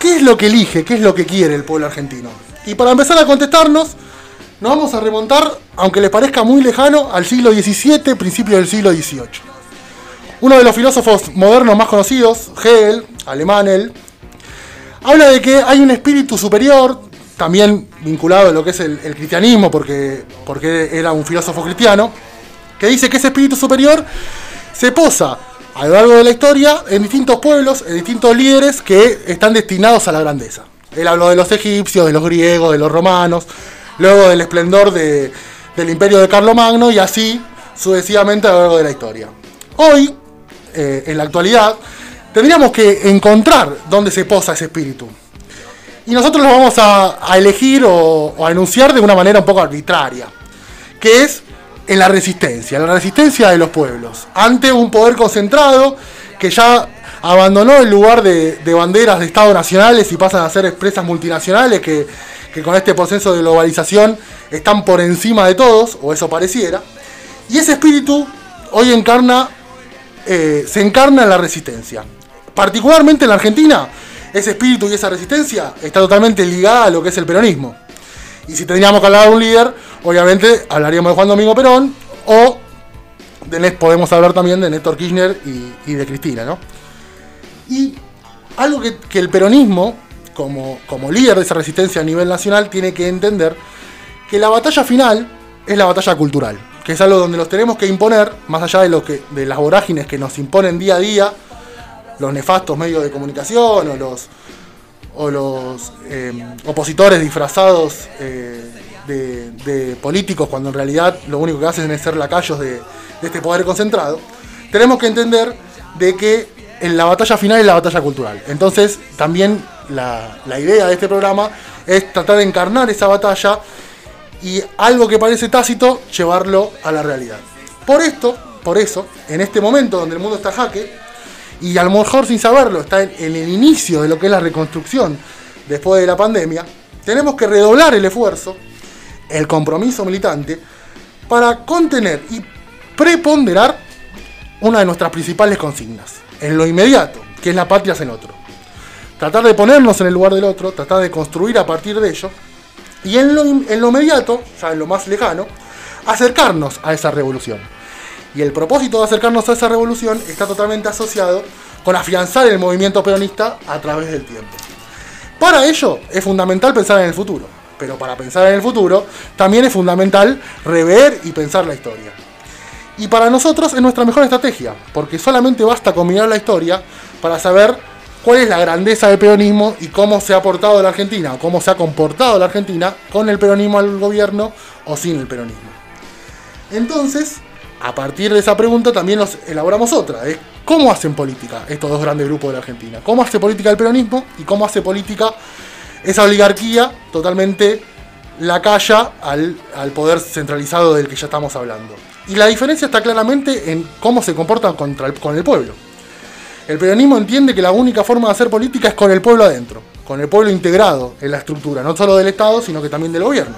¿qué es lo que elige? ¿Qué es lo que quiere el pueblo argentino? Y para empezar a contestarnos, nos vamos a remontar, aunque les parezca muy lejano, al siglo XVII, principio del siglo XVIII. Uno de los filósofos modernos más conocidos, Hegel, alemán él, habla de que hay un espíritu superior, también vinculado a lo que es el, el cristianismo, porque, porque era un filósofo cristiano, que dice que ese espíritu superior se posa a lo largo de la historia en distintos pueblos, en distintos líderes que están destinados a la grandeza. Él habló de los egipcios, de los griegos, de los romanos, luego del esplendor de- del imperio de Carlomagno y así sucesivamente a lo largo de la historia. Hoy, eh, en la actualidad, tendríamos que encontrar dónde se posa ese espíritu. Y nosotros lo vamos a, a elegir o, o a enunciar de una manera un poco arbitraria, que es en la resistencia, la resistencia de los pueblos, ante un poder concentrado que ya abandonó el lugar de, de banderas de Estados nacionales y pasan a ser empresas multinacionales que, que con este proceso de globalización están por encima de todos, o eso pareciera. Y ese espíritu hoy encarna, eh, se encarna en la resistencia. Particularmente en la Argentina, ese espíritu y esa resistencia está totalmente ligada a lo que es el peronismo. Y si tendríamos que hablar de un líder, obviamente hablaríamos de Juan Domingo Perón o de podemos hablar también de Néstor Kirchner y, de Cristina, ¿no? Y algo que, el peronismo, como, como líder de esa resistencia a nivel nacional, tiene que entender que la batalla final es la batalla cultural, que es algo donde los tenemos que imponer, más allá de, lo de las vorágines que nos imponen día a día, los nefastos medios de comunicación o los, o los eh, opositores disfrazados eh, de, políticos cuando en realidad lo único que hacen es ser lacayos de, de este poder concentrado, tenemos que entender de que en la batalla final es la batalla cultural. Entonces también la, la idea de este programa es tratar de encarnar esa batalla y algo que parece tácito, llevarlo a la realidad. Por esto, por eso, en este momento donde el mundo está jaque, y a lo mejor sin saberlo, está en el inicio de lo que es la reconstrucción después de la pandemia, tenemos que redoblar el esfuerzo, el compromiso militante, para contener y preponderar una de nuestras principales consignas, en lo inmediato, que es la patria en otro. Tratar de ponernos en el lugar del otro, tratar de construir a partir de ello, y en lo, en lo inmediato, ya en lo más lejano, acercarnos a esa revolución. Y el propósito de acercarnos a esa revolución está totalmente asociado con afianzar el movimiento peronista a través del tiempo. Para ello es fundamental pensar en el futuro, pero para pensar en el futuro también es fundamental rever y pensar la historia. Y para nosotros es nuestra mejor estrategia, porque solamente basta con la historia para saber cuál es la grandeza del peronismo y cómo se ha portado la Argentina, o cómo se ha comportado la Argentina con el peronismo al gobierno o sin el peronismo. Entonces, a partir de esa pregunta también nos elaboramos otra, es cómo hacen política estos dos grandes grupos de la Argentina, cómo hace política el peronismo y cómo hace política esa oligarquía totalmente lacaya al, al poder centralizado del que ya estamos hablando. Y la diferencia está claramente en cómo se comportan contra el- con el pueblo. El peronismo entiende que la única forma de hacer política es con el pueblo adentro, con el pueblo integrado en la estructura, no solo del Estado, sino que también del gobierno.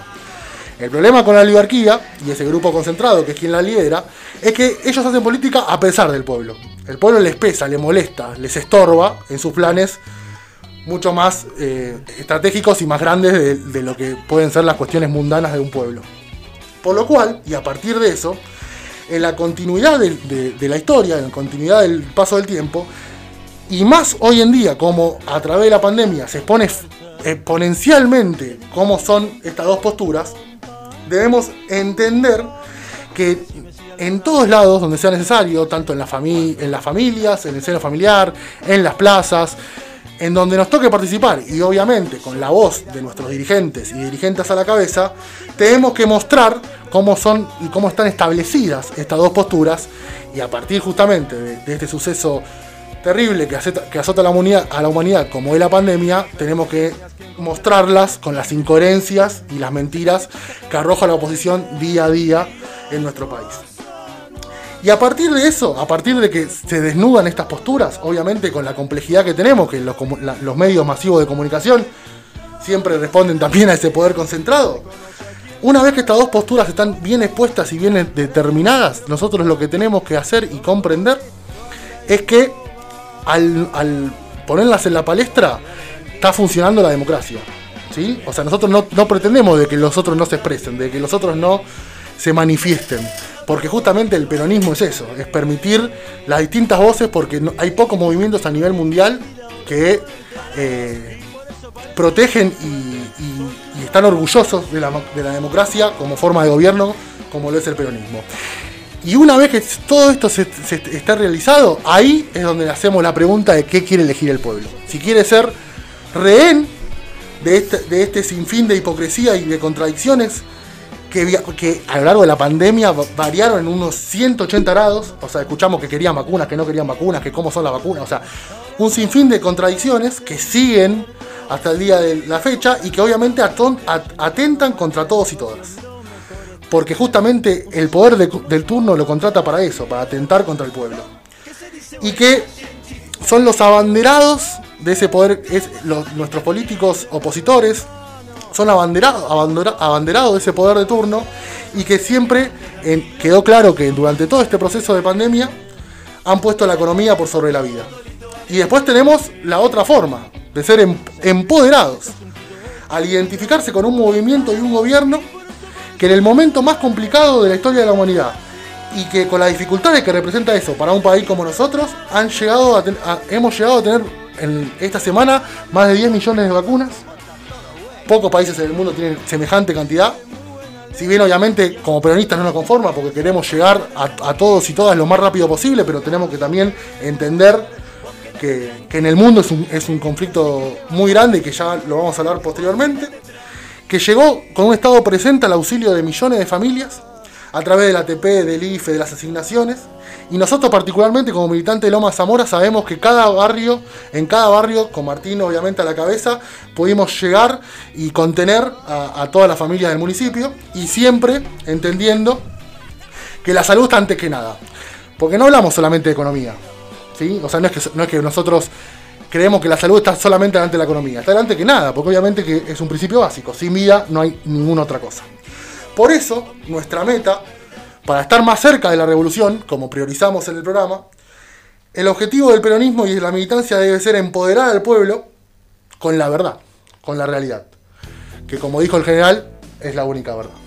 El problema con la oligarquía y ese grupo concentrado, que es quien la lidera, es que ellos hacen política a pesar del pueblo. El pueblo les pesa, les molesta, les estorba en sus planes mucho más eh, estratégicos y más grandes de, lo que pueden ser las cuestiones mundanas de un pueblo. Por lo cual, y a partir de eso, en la continuidad de, la historia, en la continuidad del paso del tiempo, y más hoy en día, como a través de la pandemia se expone exponencialmente cómo son estas dos posturas, debemos entender que en todos lados donde sea necesario, tanto en, en las familias, en el seno familiar, en las plazas, en donde nos toque participar y obviamente con la voz de nuestros dirigentes y dirigentes a la cabeza, tenemos que mostrar cómo son y cómo están establecidas estas dos posturas y a partir justamente de, este suceso terrible que, azota- la, a la humanidad como es la pandemia, tenemos que mostrarlas con las incoherencias y las mentiras que arroja la oposición día a día en nuestro país. Y a partir de eso, a partir de que se desnudan estas posturas, obviamente con la complejidad que tenemos, que los, medios masivos de comunicación siempre responden también a ese poder concentrado, una vez que estas dos posturas están bien expuestas y bien determinadas, nosotros lo que tenemos que hacer y comprender es que al, al ponerlas en la palestra, está funcionando la democracia. ¿sí? O sea, nosotros no, no pretendemos de que los otros no se expresen, de que los otros no se manifiesten. Porque justamente el peronismo es eso, es permitir las distintas voces porque hay pocos movimientos a nivel mundial que eh, protegen y, están orgullosos de la, de la democracia como forma de gobierno como lo es el peronismo. Y una vez que todo esto se, se está realizado, ahí es donde le hacemos la pregunta de qué quiere elegir el pueblo. Si quiere ser rehén de este, de este sinfín de hipocresía y de contradicciones que, que a lo largo de la pandemia va- variaron en unos 180 grados. O sea, escuchamos que querían vacunas, que no querían vacunas, que cómo son las vacunas. O sea, un sinfín de contradicciones que siguen hasta el día de la fecha y que obviamente atentan contra todos y todas. Porque justamente el poder de- del turno lo contrata para eso, para atentar contra el pueblo. Y que son los abanderados de ese poder, es, nuestros políticos opositores, son abanderados, abandera- abanderados de ese poder de turno y que siempre quedó claro que durante todo este proceso de pandemia han puesto la economía por sobre la vida. Y después tenemos la otra forma, de ser em- empoderados, al identificarse con un movimiento y un gobierno que en el momento más complicado de la historia de la humanidad y que con las dificultades que representa eso para un país como nosotros, han llegado hemos llegado a tener en esta semana más de 10 millones de vacunas. Pocos países en el mundo tienen semejante cantidad. Si bien obviamente como peronistas no nos conforma porque queremos llegar a, todos y todas lo más rápido posible, pero tenemos que también entender que, que en el mundo es un, es un conflicto muy grande y que ya lo vamos a hablar posteriormente, que llegó con un Estado presente al auxilio de millones de familias a través del ATP, del IFE, de las asignaciones. Y nosotros particularmente como militantes de Loma Zamora sabemos que cada barrio, en cada barrio, con Martín obviamente a la cabeza, pudimos llegar y contener a, a todas las familias del municipio y siempre entendiendo que la salud está antes que nada. Porque no hablamos solamente de economía. ¿sí? O sea, no es, que, no es que nosotros creemos que la salud está solamente delante de la economía. Está delante que nada, porque obviamente que es un principio básico. Sin vida no hay ninguna otra cosa. Por eso, nuestra meta, para estar más cerca de la revolución, como priorizamos en el programa, el objetivo del peronismo y de la militancia debe ser empoderar al pueblo con la verdad, con la realidad. Que como dijo el general, es la única verdad.